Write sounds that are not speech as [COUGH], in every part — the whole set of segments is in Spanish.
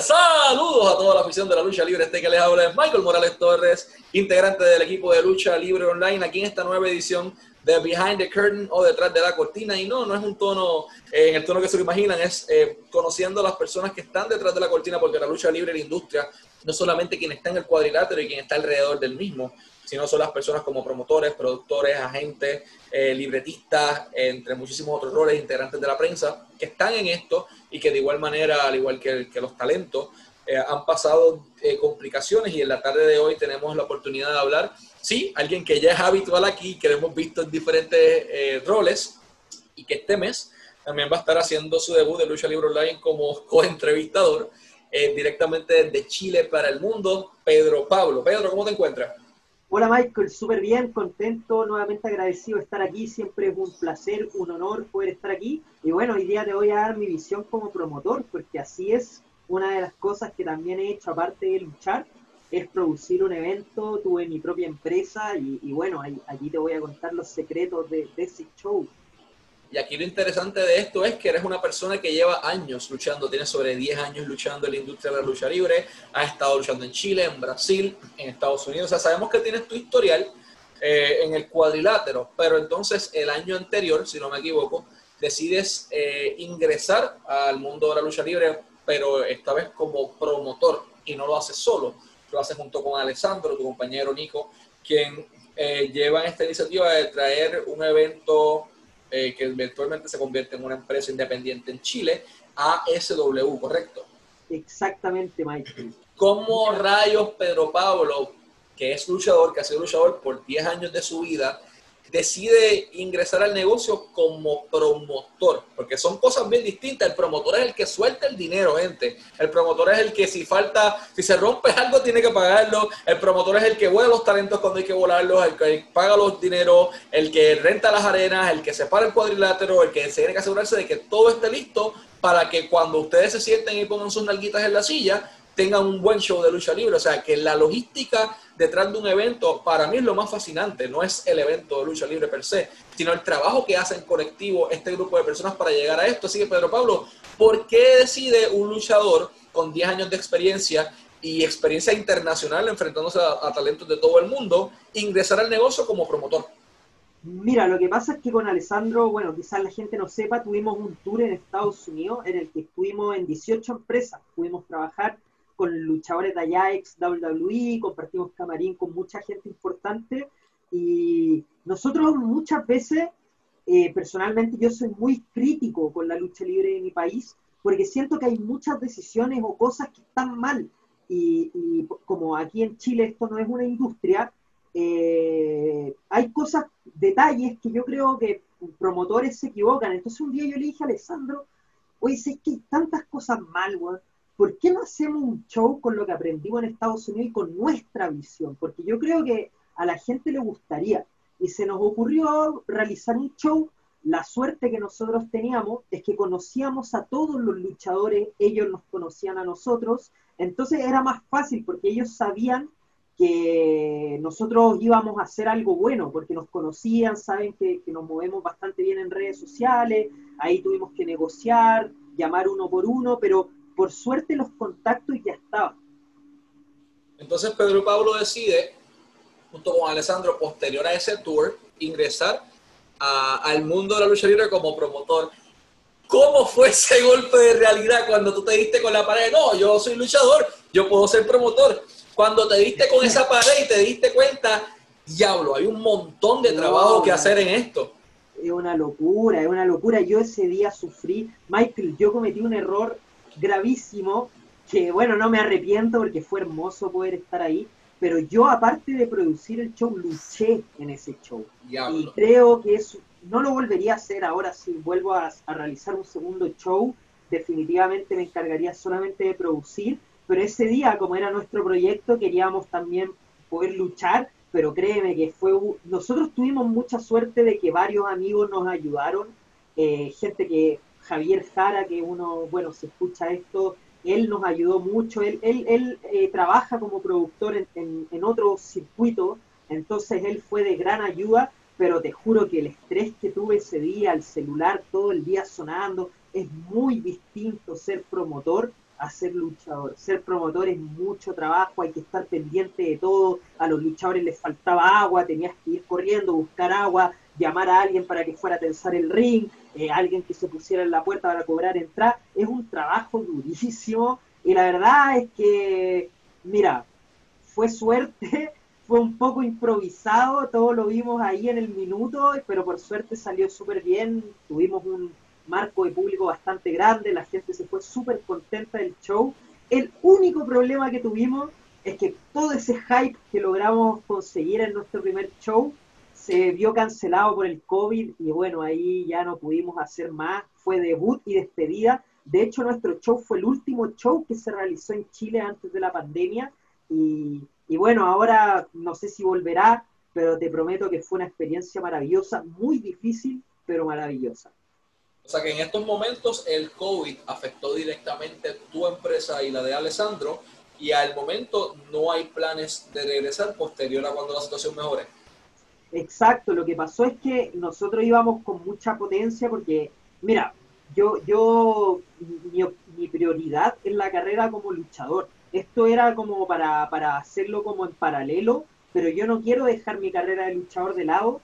Saludos a toda la afición de la lucha libre. Este que les habla es Michael Morales Torres, integrante del equipo de lucha libre online, aquí en esta nueva edición de Behind the Curtain o detrás de la cortina. Y no, no es un tono eh, en el tono que se lo imaginan, es eh, conociendo a las personas que están detrás de la cortina, porque la lucha libre, la industria, no solamente quien está en el cuadrilátero y quien está alrededor del mismo, sino son las personas como promotores, productores, agentes, eh, libretistas, entre muchísimos otros roles, integrantes de la prensa, que están en esto y que de igual manera, al igual que, los talentos, eh, han pasado eh, complicaciones y en la tarde de hoy tenemos la oportunidad de hablar, sí, alguien que ya es habitual aquí, que lo hemos visto en diferentes roles y que este mes también va a estar haciendo su debut de Lucha Libre Online como co-entrevistador directamente desde Chile para el mundo, Pedro Pablo. Pedro, ¿cómo te encuentras? Hola Michael, súper bien, contento, nuevamente agradecido de estar aquí, siempre es un placer, un honor poder estar aquí. Y bueno, hoy día te voy a dar mi visión como promotor, porque así es una de las cosas que también he hecho, aparte de luchar, es producir un evento, tuve mi propia empresa y, bueno, allí te voy a contar los secretos de, de ese show. Y aquí lo interesante de esto es que eres una persona que lleva años luchando, tienes sobre 10 años luchando en la industria de la lucha libre, has estado luchando en Chile, en Brasil, en Estados Unidos, o sea, sabemos que tienes tu historial eh, en el cuadrilátero, pero entonces el año anterior, si no me equivoco, decides eh, ingresar al mundo de la lucha libre, pero esta vez como promotor y no lo haces solo, lo haces junto con Alessandro, tu compañero Nico, quien eh, lleva esta iniciativa de traer un evento eh, que eventualmente se convierte en una empresa independiente en Chile, ASW, ¿correcto? Exactamente, Michael. ¿Cómo rayos Pedro Pablo, que es luchador, que ha sido luchador por 10 años de su vida, decide ingresar al negocio como promotor, porque son cosas bien distintas. El promotor es el que suelta el dinero, gente. El promotor es el que si falta, si se rompe algo, tiene que pagarlo. El promotor es el que vuela los talentos cuando hay que volarlos, el que paga los dineros, el que renta las arenas, el que separa el cuadrilátero, el que se tiene que asegurarse de que todo esté listo para que cuando ustedes se sienten y pongan sus nalguitas en la silla, tengan un buen show de lucha libre. O sea, que la logística detrás de un evento, para mí es lo más fascinante. No es el evento de lucha libre per se, sino el trabajo que hace en colectivo este grupo de personas para llegar a esto. Así que, Pedro Pablo, ¿por qué decide un luchador con 10 años de experiencia y experiencia internacional enfrentándose a, talentos de todo el mundo ingresar al negocio como promotor? Mira, lo que pasa es que con Alessandro, bueno, quizás la gente no sepa, tuvimos un tour en Estados Unidos en el que estuvimos en 18 empresas, pudimos trabajar con luchadores de allá, ex WWE, compartimos camarín con mucha gente importante y nosotros muchas veces, eh, personalmente yo soy muy crítico con la lucha libre de mi país porque siento que hay muchas decisiones o cosas que están mal y, como aquí en Chile esto no es una industria, eh, hay cosas, detalles que yo creo que promotores se equivocan. Entonces un día yo le dije a Alessandro, oye, sé que hay tantas cosas mal, weón ¿por qué no hacemos un show con lo que aprendimos en Estados Unidos y con nuestra visión? Porque yo creo que a la gente le gustaría. Y se nos ocurrió realizar un show. La suerte que nosotros teníamos es que conocíamos a todos los luchadores, ellos nos conocían a nosotros, entonces era más fácil porque ellos sabían que nosotros íbamos a hacer algo bueno, porque nos conocían, saben que, que, nos movemos bastante bien en redes sociales, ahí tuvimos que negociar, llamar uno por uno, pero por suerte los contactos ya estaban. Entonces Pedro Pablo decide, junto con Alessandro, posterior a ese tour, ingresar al mundo de la lucha libre como promotor. ¿Cómo fue ese golpe de realidad cuando tú te diste con la pared? No, yo soy luchador, yo puedo ser promotor. Cuando te diste con esa pared y te diste cuenta, diablo, hay un montón de trabajo que hacer en esto. Es una locura, es una locura. Yo ese día sufrí, Michael, yo cometí un error gravísimo, que bueno, no me arrepiento porque fue hermoso poder estar ahí, pero yo aparte de producir el show, luché en ese show. Y creo que eso no lo volvería a hacer ahora si vuelvo a, realizar un segundo show, definitivamente me encargaría solamente de producir, pero ese día, como era nuestro proyecto, queríamos también poder luchar, pero créeme que fue, nosotros tuvimos mucha suerte de que varios amigos nos ayudaron, eh, gente que Javier Jara, que uno, bueno, se escucha esto, él nos ayudó mucho, él, él, él eh, trabaja como productor en, en, otro circuito, entonces él fue de gran ayuda, pero te juro que el estrés que tuve ese día, el celular todo el día sonando, es muy distinto ser promotor a ser luchador. Ser promotor es mucho trabajo, hay que estar pendiente de todo. A los luchadores les faltaba agua, tenías que ir corriendo, buscar agua, llamar a alguien para que fuera a tensar el ring, eh, alguien que se pusiera en la puerta para cobrar entrada. Es un trabajo durísimo y la verdad es que, mira, fue suerte, [LAUGHS] fue un poco improvisado, todo lo vimos ahí en el minuto, pero por suerte salió súper bien. Tuvimos un marco de público bastante grande, la gente se fue súper contenta del show. El único problema que tuvimos es que todo ese hype que logramos conseguir en nuestro primer show se vio cancelado por el COVID y bueno, ahí ya no pudimos hacer más. Fue debut y despedida. De hecho, nuestro show fue el último show que se realizó en Chile antes de la pandemia y, y bueno, ahora no sé si volverá, pero te prometo que fue una experiencia maravillosa, muy difícil, pero maravillosa. O sea que en estos momentos el COVID afectó directamente tu empresa y la de Alessandro y al momento no hay planes de regresar posterior a cuando la situación mejore. Exacto, lo que pasó es que nosotros íbamos con mucha potencia porque, mira, yo, yo, mi, prioridad es la carrera como luchador. Esto era como para, para hacerlo como en paralelo, pero yo no quiero dejar mi carrera de luchador de lado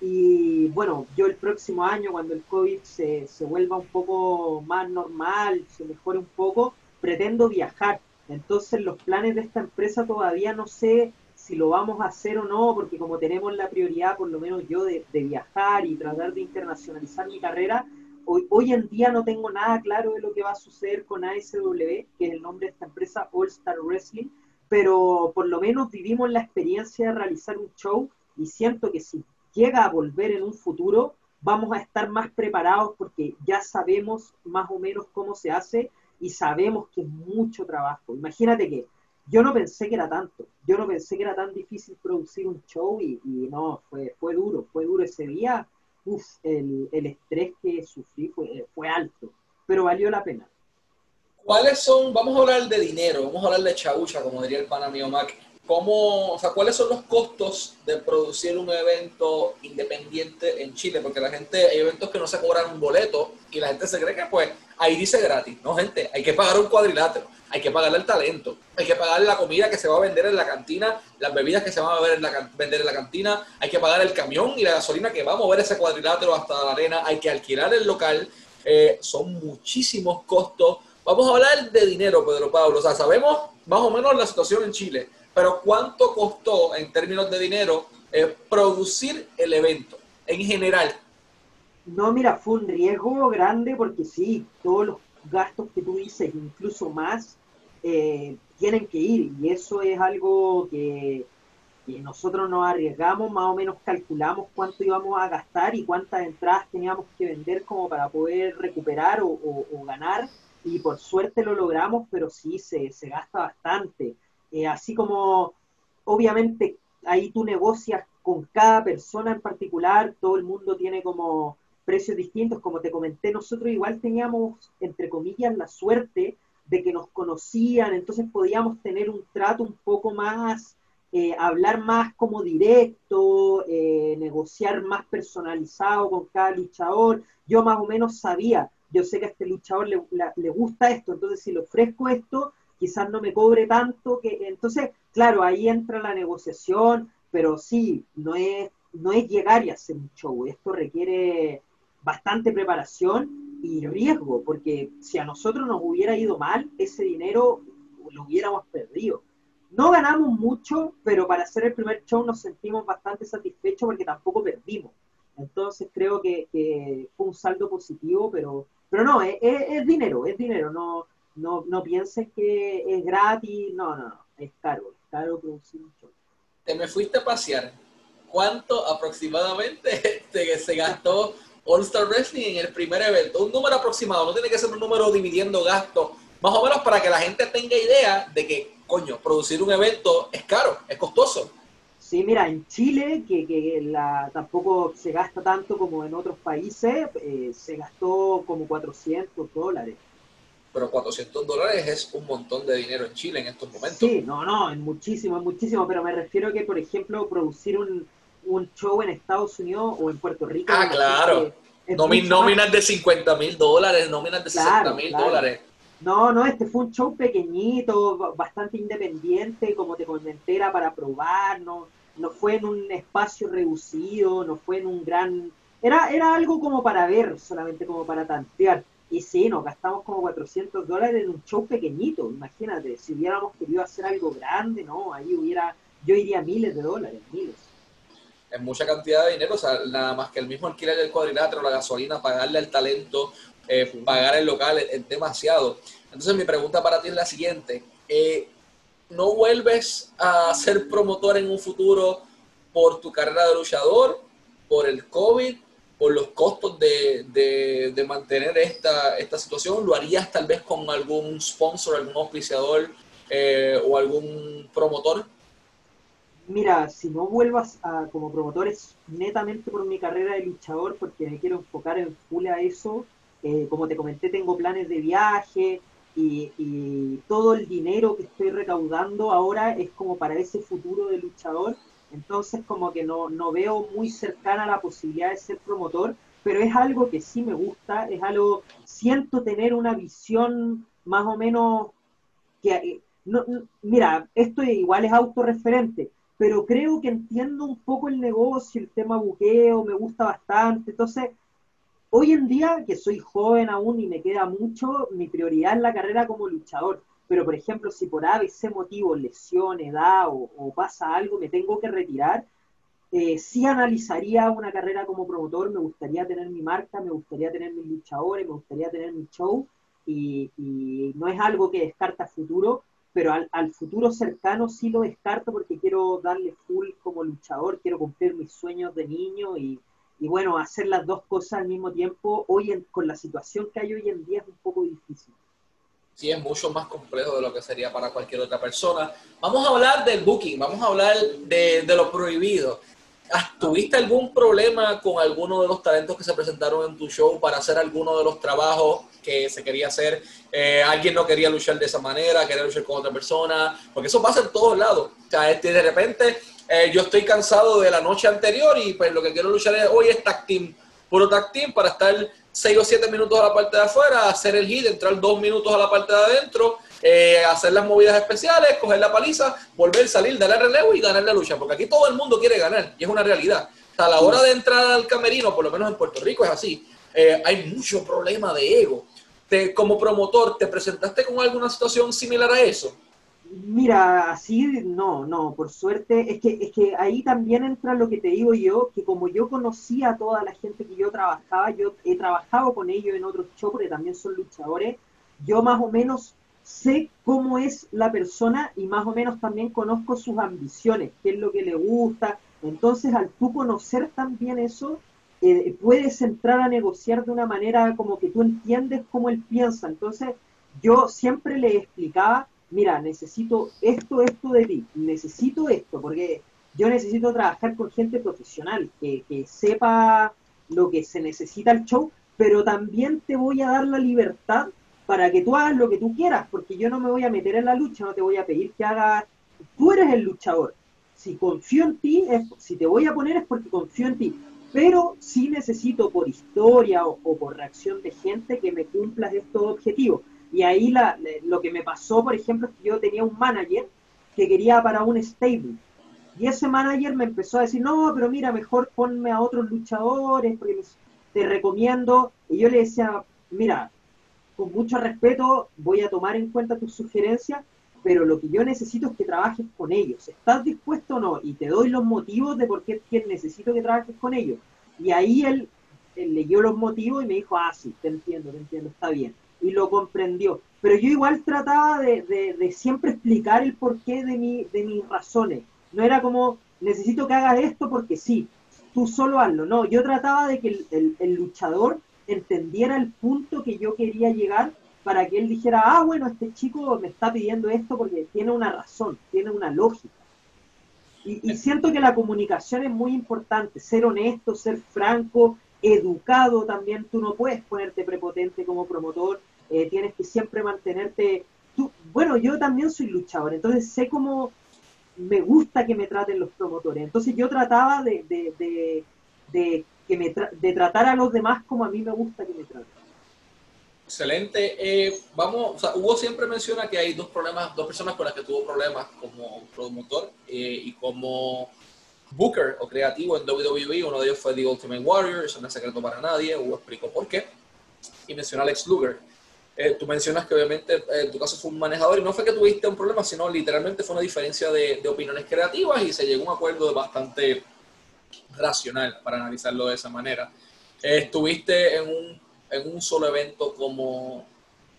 y bueno, yo el próximo año, cuando el COVID se, se vuelva un poco más normal, se mejore un poco, pretendo viajar. Entonces los planes de esta empresa todavía no sé si lo vamos a hacer o no, porque como tenemos la prioridad, por lo menos yo, de, de viajar y tratar de internacionalizar mi carrera, hoy, hoy en día no tengo nada claro de lo que va a suceder con ASW, que es el nombre de esta empresa, All Star Wrestling, pero por lo menos vivimos la experiencia de realizar un show y siento que sí llega a volver en un futuro, vamos a estar más preparados porque ya sabemos más o menos cómo se hace y sabemos que es mucho trabajo. Imagínate que yo no pensé que era tanto, yo no pensé que era tan difícil producir un show y, no, fue, fue duro, fue duro ese día, Uf, el, el, estrés que sufrí fue, fue alto, pero valió la pena. ¿Cuáles son, vamos a hablar de dinero, vamos a hablar de chaucha, como diría el pana mío Mac, ¿Cómo, o sea, ¿Cuáles son los costos de producir un evento independiente en Chile? Porque la gente, hay eventos que no se cobran un boleto y la gente se cree que pues ahí dice gratis. No, gente, hay que pagar un cuadrilátero, hay que pagarle el talento, hay que pagarle la comida que se va a vender en la cantina, las bebidas que se van a vender en la, vender en la cantina, hay que pagar el camión y la gasolina que va a mover ese cuadrilátero hasta la arena, hay que alquilar el local. Eh, son muchísimos costos. Vamos a hablar de dinero, Pedro Pablo. O sea, sabemos más o menos la situación en Chile pero ¿cuánto costó en términos de dinero eh, producir el evento en general? No, mira, fue un riesgo grande porque sí, todos los gastos que tú dices, incluso más, eh, tienen que ir y eso es algo que, nosotros nos arriesgamos, más o menos calculamos cuánto íbamos a gastar y cuántas entradas teníamos que vender como para poder recuperar o, ganar y por suerte lo logramos, pero sí, se, se gasta bastante. Eh, así como obviamente ahí tú negocias con cada persona en particular, todo el mundo tiene como precios distintos, como te comenté, nosotros igual teníamos, entre comillas, la suerte de que nos conocían, entonces podíamos tener un trato un poco más, eh, hablar más como directo, eh, negociar más personalizado con cada luchador. Yo más o menos sabía, yo sé que a este luchador le, le gusta esto, entonces si le ofrezco esto, quizás no me cobre tanto, que entonces, claro, ahí entra la negociación, pero sí, no es, no es llegar y hacer un show, esto requiere bastante preparación y riesgo, porque si a nosotros nos hubiera ido mal, ese dinero lo hubiéramos perdido. No ganamos mucho, pero para hacer el primer show nos sentimos bastante satisfechos porque tampoco perdimos. Entonces creo que, que fue un saldo positivo, pero, pero no, es, es dinero, es dinero, no, no, no pienses que es gratis, no, no, no, es caro, es caro producir un show. Te me fuiste a pasear. ¿Cuánto aproximadamente [LAUGHS] te, se gastó All Star Wrestling en el primer evento? Un número aproximado, no tiene que ser un número dividiendo gastos, más o menos para que la gente tenga idea de que, coño, producir un evento es caro, es costoso. Sí, mira, en Chile, que, que la, tampoco se gasta tanto como en otros países, eh, se gastó como 400 dólares pero 400 dólares es un montón de dinero en Chile en estos momentos. Sí, no, no, es muchísimo, es muchísimo, pero me refiero a que, por ejemplo, producir un, un show en Estados Unidos o en Puerto Rico. Ah, claro. nóminas de 50 mil dólares, nóminas de 60 mil dólares. No, no, este fue un show pequeñito, bastante independiente, como te comenté, era para probar, no, no fue en un espacio reducido, no fue en un gran... Era, era algo como para ver, solamente como para tantear. Y sí, nos gastamos como 400 dólares en un show pequeñito, imagínate, si hubiéramos querido hacer algo grande, no, ahí hubiera, yo iría miles de dólares, miles. Es mucha cantidad de dinero, o sea, nada más que el mismo alquiler del cuadrilátero, la gasolina, pagarle al talento, eh, pagar el local es, demasiado. Entonces mi pregunta para ti es la siguiente. Eh, ¿No vuelves a ser promotor en un futuro por tu carrera de luchador, por el COVID, por los costos de, de, mantener esta, esta situación? ¿Lo harías tal vez con algún sponsor, algún auspiciador eh, o algún promotor? Mira, si no vuelvas a, como promotor es netamente por mi carrera de luchador, porque me quiero enfocar en full a eso, eh, como te comenté, tengo planes de viaje y, todo el dinero que estoy recaudando ahora es como para ese futuro de luchador. Entonces como que no, no veo muy cercana la posibilidad de ser promotor, pero es algo que sí me gusta, es algo, siento tener una visión más o menos que... Eh, no, mira, esto igual es autorreferente, pero creo que entiendo un poco el negocio, el tema buqueo, me gusta bastante. Entonces, Hoy en día, que soy joven aún y me queda mucho, mi prioridad es la carrera como luchador. Pero, por ejemplo, si por ABC motivo, lesión, edad o, pasa algo, me tengo que retirar, eh, sí analizaría una carrera como promotor, me gustaría tener mi marca, me gustaría tener mis luchadores, me gustaría tener mi show, y, no es algo que descarta futuro, pero al, futuro cercano sí lo descarto porque quiero darle full como luchador, quiero cumplir mis sueños de niño y, y bueno, hacer las dos cosas al mismo tiempo, hoy con la situación que hay hoy en día es un poco difícil. Sí, es mucho más complejo de lo que sería para cualquier otra persona. Vamos a hablar del booking, vamos a hablar de, de lo prohibido. ¿Tuviste algún problema con alguno de los talentos que se presentaron en tu show para hacer alguno de los trabajos que se quería hacer? Eh, alguien no quería luchar de esa manera, quería luchar con otra persona, porque eso pasa en todos lados. O sea, este, de repente eh, yo estoy cansado de la noche anterior y pues lo que quiero luchar es, hoy es tag team, puro tag team para estar 6 o 7 minutos a la parte de afuera, hacer el hit, entrar 2 minutos a la parte de adentro, eh, hacer las movidas especiales, coger la paliza, volver, salir, darle relevo y ganar la lucha, porque aquí todo el mundo quiere ganar y es una realidad. a la hora de entrar al camerino, por lo menos en Puerto Rico es así, eh, hay mucho problema de ego. Te, como promotor, ¿te presentaste con alguna situación similar a eso? Mira, así no, no, por suerte, es que, es que ahí también entra lo que te digo yo, que como yo conocía a toda la gente que yo trabajaba, yo he trabajado con ellos en otros shows, porque también son luchadores, yo más o menos sé cómo es la persona y más o menos también conozco sus ambiciones, qué es lo que le gusta, entonces al tú conocer también eso, eh, puedes entrar a negociar de una manera como que tú entiendes cómo él piensa, entonces yo siempre le explicaba mira, necesito esto, esto de ti, necesito esto, porque yo necesito trabajar con gente profesional, que, sepa lo que se necesita el show, pero también te voy a dar la libertad para que tú hagas lo que tú quieras, porque yo no me voy a meter en la lucha, no te voy a pedir que hagas, tú eres el luchador. Si confío en ti, si te voy a poner es porque confío en ti, pero sí necesito por historia o, o por reacción de gente que me cumplas estos objetivos. Y ahí la, lo que me pasó, por ejemplo, es que yo tenía un manager que quería para un stable. Y ese manager me empezó a decir, no, pero mira, mejor ponme a otros luchadores, porque te recomiendo. Y yo le decía, mira, con mucho respeto, voy a tomar en cuenta tus sugerencias, pero lo que yo necesito es que trabajes con ellos. ¿Estás dispuesto o no? Y te doy los motivos de por qué necesito que trabajes con ellos. Y ahí él, él leyó los motivos y me dijo, ah, sí, te entiendo, te entiendo, está bien y lo comprendió. Pero yo igual trataba de, siempre explicar el porqué de, mi, de mis razones. No era como, necesito que hagas esto porque sí, tú solo hazlo. No, yo trataba de que el, luchador entendiera el punto que yo quería llegar para que él dijera, ah, bueno, este chico me está pidiendo esto porque tiene una razón, tiene una lógica. Y, y, siento que la comunicación es muy importante, ser honesto, ser franco, educado también, tú no puedes ponerte prepotente como promotor, eh, tienes que siempre mantenerte... Tú, bueno, yo también soy luchador, entonces sé cómo me gusta que me traten los promotores. Entonces yo trataba de, que me de tratar a los demás como a mí me gusta que me traten. Excelente. Eh, vamos, o Hugo siempre menciona que hay dos problemas, dos personas con las que tuvo problemas como promotor eh, y como booker o creativo en WWE. Uno de ellos fue The Ultimate Warrior, eso no es secreto para nadie. Hugo explicó por qué. Y menciona a Luger. Eh, tú mencionas que obviamente en tu caso fue un manejador y no fue que tuviste un problema, sino literalmente fue una diferencia de, de opiniones creativas y se llegó a un acuerdo bastante racional para analizarlo de esa manera. estuviste en un en un solo evento como,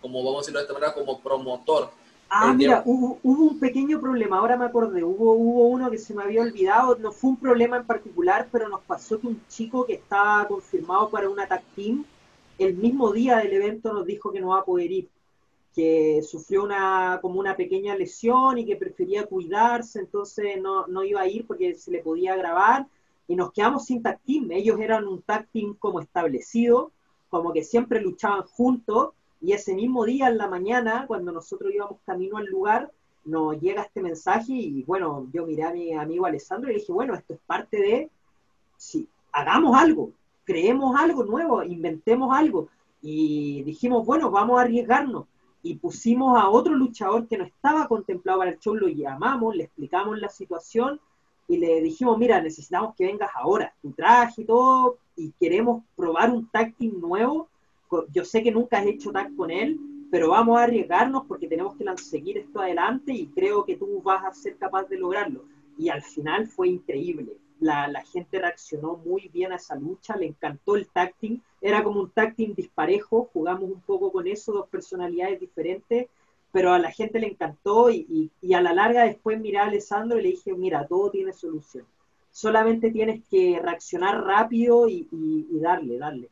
como vamos a decirlo de esta manera, como promotor. Ah, mira, hubo, un pequeño problema, ahora me acordé, hubo, hubo uno que se me había olvidado, no fue un problema en particular, pero nos pasó que un chico que estaba confirmado para un attack team, el mismo día del evento nos dijo que no va a poder ir, que sufrió una, como una pequeña lesión y que prefería cuidarse, entonces no, no iba a ir porque se le podía grabar, y nos quedamos sin tag ellos eran un tag como establecido, como que siempre luchaban juntos, y ese mismo día en la mañana, cuando nosotros íbamos camino al lugar, nos llega este mensaje y bueno, yo miré a mi amigo Alessandro y le dije, bueno, esto es parte de, si hagamos algo, creemos algo nuevo, inventemos algo. Y dijimos, bueno, vamos a arriesgarnos. Y pusimos a otro luchador que no estaba contemplado para el show, lo llamamos, le explicamos la situación y le dijimos, mira, necesitamos que vengas ahora, tu traje y todo, y queremos probar un team nuevo. Yo sé que nunca has hecho tag con él, pero vamos a arriesgarnos porque tenemos que seguir esto adelante y creo que tú vas a ser capaz de lograrlo. Y al final fue increíble. La, la gente reaccionó muy bien a esa lucha, le encantó el tag. Era como un tag disparejo, jugamos un poco con eso, dos personalidades diferentes pero a la gente le encantó y, a la larga después miré a Alessandro y le dije, mira, todo tiene solución. Solamente tienes que reaccionar rápido y, darle, darle.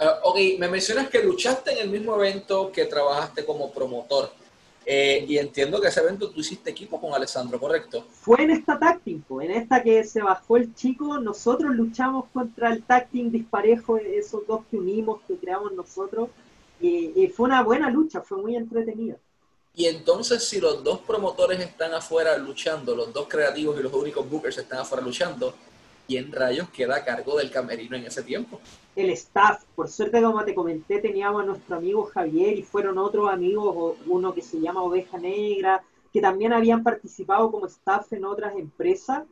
Uh, ok, me mencionas que luchaste en el mismo evento que trabajaste como promotor. Eh, y entiendo que ese evento tú hiciste equipo con Alessandro, ¿correcto? Fue en esta táctico, en esta que se bajó el chico, nosotros luchamos contra el táctil disparejo, esos dos que unimos, que creamos nosotros, y, fue una buena lucha, fue muy entretenida. Y entonces, si los dos promotores están afuera luchando, los dos creativos y los únicos bookers están afuera luchando, ¿quién rayos queda a cargo del camerino en ese tiempo? El staff. Por suerte, como te comenté, teníamos a nuestro amigo Javier y fueron otros amigos, uno que se llama Oveja Negra, que también habían participado como staff en otras empresas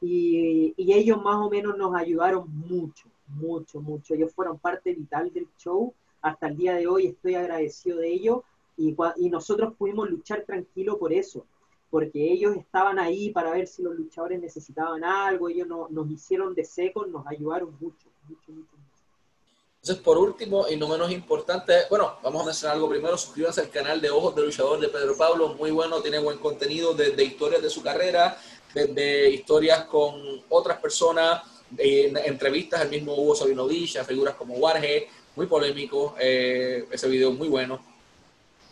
y, ellos más o menos nos ayudaron mucho, mucho, mucho. Ellos fueron parte vital del show hasta el día de hoy estoy agradecido de ello y, y nosotros pudimos luchar tranquilo por eso, porque ellos estaban ahí para ver si los luchadores necesitaban algo, ellos no, nos hicieron de seco, nos ayudaron mucho, mucho, mucho. Entonces, por último y no menos importante, bueno, vamos a mencionar algo primero, suscríbanse al canal de Ojos de Luchador de Pedro Pablo, muy bueno, tiene buen contenido de, de historias de su carrera, de, historias con otras personas, de, entrevistas, el mismo Hugo Sabino Villa, figuras como Warge, muy polémico, eh, ese video muy bueno.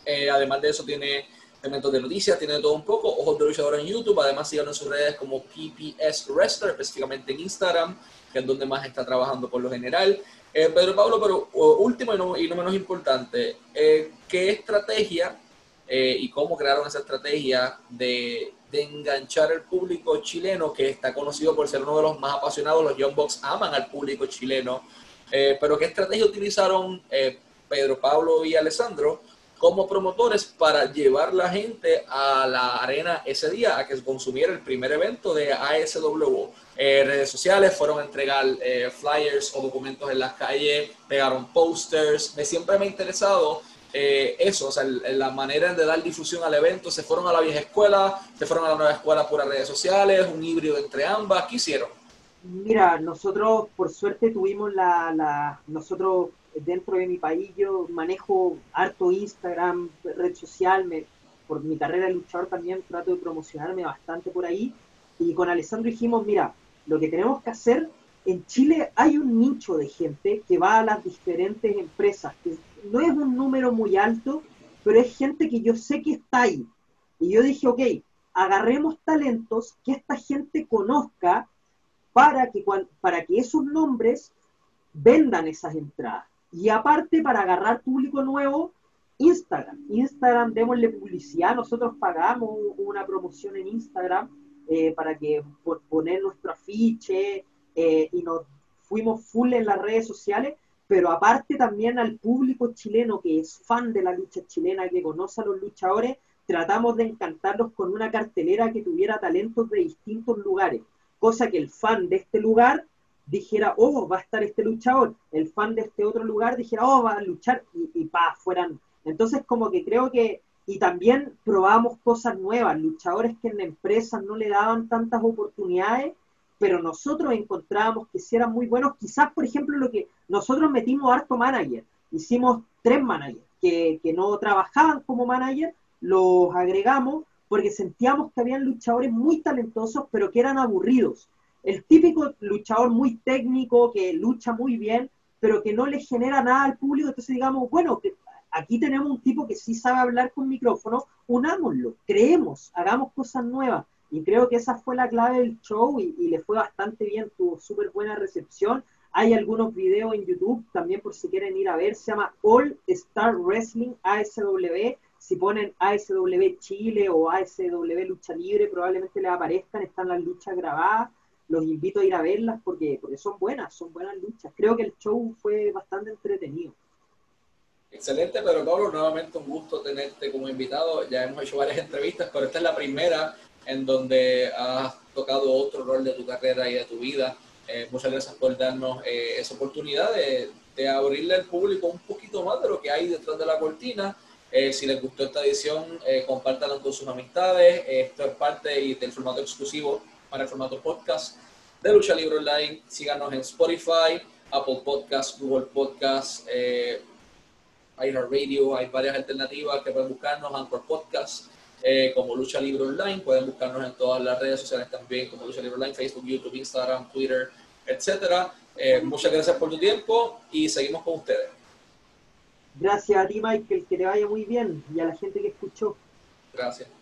Eh, además de eso tiene elementos de noticias, tiene todo un poco, Ojos de Luchador en YouTube, además síganos en sus redes como PPS Wrestler, específicamente en Instagram, que es donde más está trabajando por lo general. Eh, Pedro Pablo, pero último y no, y no, menos importante, ¿qué estrategia y cómo crearon esa estrategia de, de, enganchar al público chileno, que está conocido por ser uno de los más apasionados, los Young Bucks aman al público chileno, eh, pero ¿qué estrategia utilizaron eh, Pedro Pablo y Alessandro como promotores para llevar la gente a la arena ese día a que consumiera el primer evento de ASW? Eh, redes sociales fueron a entregar flyers o documentos en las calles, pegaron posters. Me siempre me ha interesado eso, o sea, la manera de dar difusión al evento. Se fueron a la vieja escuela, se fueron a la nueva escuela por redes sociales, un híbrido entre ambas. ¿Qué hicieron? Mira, nosotros por suerte tuvimos la, la, nosotros dentro de mi país yo manejo harto Instagram, red social, por mi carrera de luchador también trato de promocionarme bastante por ahí. Y con Alessandro dijimos, mira, lo que tenemos que hacer, en Chile hay un nicho de gente que va a las diferentes empresas, que no es un número muy alto, pero es gente que yo sé que está ahí. Y yo dije, ok, agarremos talentos que esta gente conozca para que, para que esos nombres vendan esas entradas. Y aparte, para agarrar público nuevo, Instagram. Instagram, démosle publicidad. Nosotros pagamos una promoción en Instagram eh, para que por poner nuestro afiche eh, y nos fuimos full en las redes sociales. pero aparte también al público chileno que es fan de la lucha chilena, que conoce a los luchadores, tratamos de encantarlos con una cartelera que tuviera talentos de distintos lugares, cosa que el fan de este lugar dijera, oh, va a estar este luchador, el fan de este otro lugar dijera, oh, va a luchar, y, pa, fueran. Entonces, como que creo que, y también probamos cosas nuevas, luchadores que en empresas no le daban tantas oportunidades, pero nosotros encontrábamos que si eran muy buenos, quizás, por ejemplo, lo que nosotros metimos harto manager, hicimos tres managers que, que no trabajaban como manager, los agregamos porque sentíamos que habían luchadores muy talentosos, pero que eran aburridos. El típico luchador muy técnico, que lucha muy bien, pero que no le genera nada al público, entonces digamos, bueno, aquí tenemos un tipo que sí sabe hablar con micrófono, unámoslo, creemos, hagamos cosas nuevas. Y creo que esa fue la clave del show y, y le fue bastante bien, tuvo súper buena recepción. Hay algunos videos en YouTube también por si quieren ir a ver, se llama All Star Wrestling ASW. Si ponen ASW Chile o ASW Lucha Libre, probablemente les aparezcan, están las luchas grabadas. Los invito a ir a verlas porque, porque son buenas, son buenas luchas. Creo que el show fue bastante entretenido. Excelente, pero Pablo, nuevamente un gusto tenerte como invitado. Ya hemos hecho varias entrevistas, pero esta es la primera en donde has tocado otro rol de tu carrera y de tu vida. Eh, muchas gracias por darnos eh, esa oportunidad de, de, abrirle al público un poquito más de lo que hay detrás de la cortina. Eh, si les gustó esta edición, eh, compártanla con sus amistades. esto es parte del formato exclusivo para el formato podcast de Lucha Libre Online. Síganos en Spotify, Apple Podcasts, Google Podcasts, eh, Radio. Hay varias alternativas que pueden buscarnos, Anchor Podcasts. Eh, como Lucha Libre Online. Pueden buscarnos en todas las redes sociales también, como Lucha Libre Online, Facebook, YouTube, Instagram, Twitter, etcétera. Eh, muchas gracias por tu tiempo y seguimos con ustedes. Gracias a ti, Michael, que te vaya muy bien y a la gente que escuchó. Gracias.